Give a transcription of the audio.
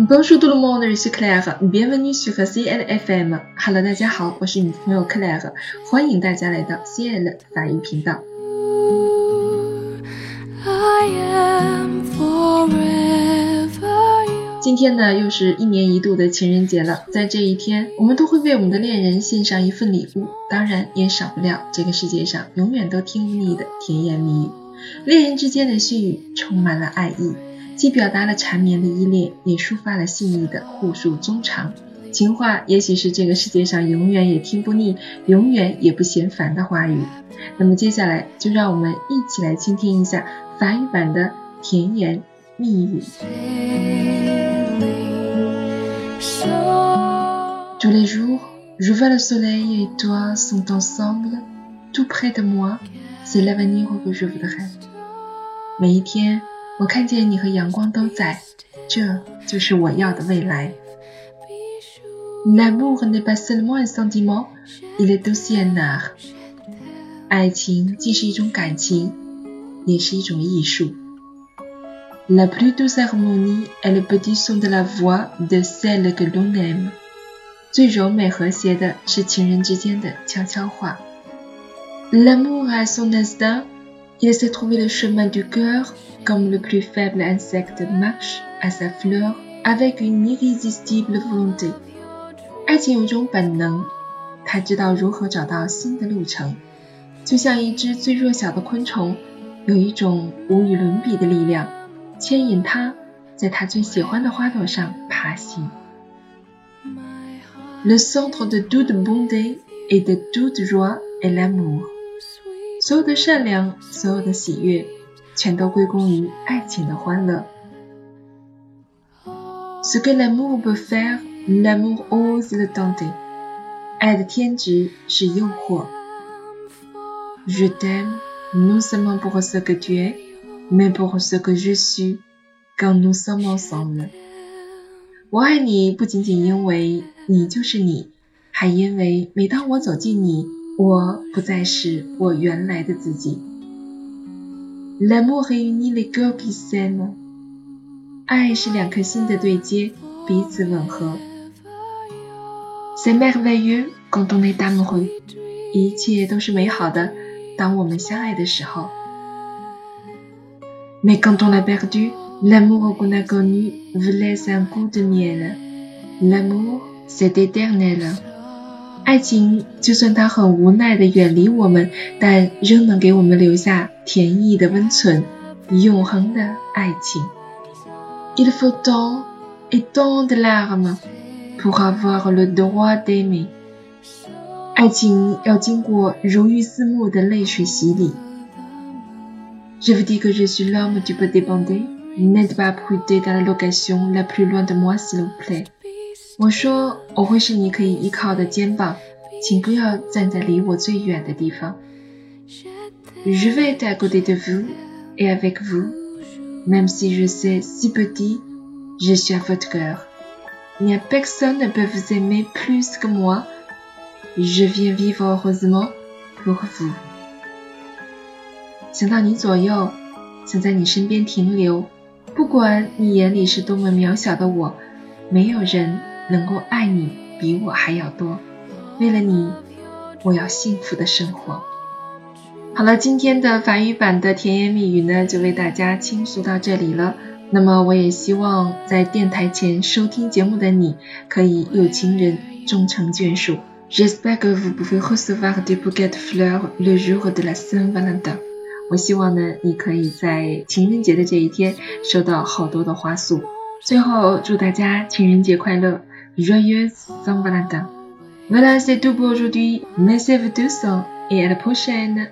Bonjour tout le monde, je suis Claire. Bienvenue sur CLFM. Hello，大家好，我是你的朋友 Claire，欢迎大家来到 CL 法语频道。I am forever. 今天呢，又是一年一度的情人节了。在这一天，我们都会为我们的恋人献上一份礼物，当然也少不了这个世界上永远都听不腻的甜言蜜语。恋人之间的絮语充满了爱意，既表达了缠绵的依恋，也抒发了细腻的互诉衷肠。情话也许是这个世界上永远也听不腻、永远也不嫌烦的话语。那么接下来，就让我们一起来倾听一下法语版的甜言蜜语。Tous les jours, je vois le soleil et toi sont ensemble, tout près de moi. C'est l'avenir que je voudrais. 每一天，我看见你和阳光都在，这就是我要的未来。 be sure L'amour n'est pas seulement un sentiment, il est aussi un art. 爱情既是一种感情，也是一种艺术。La plus douce harmonie est le petit son de la voix de celle que l'on aime. 最柔美和谐的是情人之间的悄悄话。L'amour a son instinct, il sait trouver le chemin du cœur comme le plus faible insecte marche à sa fleur avec une irrésistible volonté. 爱情有一种本能，它知道如何找到新的路程，就像一只最弱小的昆虫，有一种无与伦比的力量，牵引它在它最喜欢的花朵上爬行。 my heart Le centre de toute bonté et de toute joie est l'amour。 所有的善良，所有的喜悦，全都归功于爱情的欢乐。Ce que l'amour peut faire, l'amour ose le tenter。爱的天职是诱惑。Je t'aime non seulement pour ce que tu es, mais pour ce que je suis quand nous sommes ensemble。我爱你不仅仅因为你就是你，还因为每当我走近你，我不再是我原来的自己。L'amour réunit les cœurs qui s'aiment。爱是两颗心的对接，彼此吻合。C'est merveilleux quand on est amoureux。一切都是美好的，当我们相爱的时候。Mais quand on l'a perdu, l'amour qu'on a connu vous laisse un goût de miel. L'amour, c'est éternel. 爱情就算它很无奈的远离我们，但仍能给我们留下甜意的温存，永恒的爱情。Il faut tant et tant de larmes pour avoir le droit d'aimer。爱情要经过如玉似木的泪水洗礼。Je vous dis que je suis l'homme du peu dépendre. N'êtes pas prudé dans la location la plus loin de moi, s'il vous plaît. 我说我会是你可以依靠的肩膀，请不要站在离我最远的地方。Je vais être à côté de vous et avec vous, même si je sais si petit, je suis à votre cœur. N'y a personne ne peut vous aimer plus que moi. Je viens vivre heureusement pour vous. 想到你左右，想在你身边停留，不管你眼里是多么渺小的我，没有人能够爱你比我还要多。为了你，我要幸福的生活。好了，今天的法语版的甜言蜜语呢，就为大家倾诉到这里了。那么，我也希望在电台前收听节目的你，可以有情人终成眷属。J'espère que vous pouvez recevoir des bouquets de fleurs le jour de la Saint-Valentin。我希望呢，你可以在情人节的这一天收到好多的花束。最后，祝大家情人节快乐，Joyeux Saint-Valentin！Voilà, c'est tout pour aujourd'hui. Merci à vous tous et à la prochaine.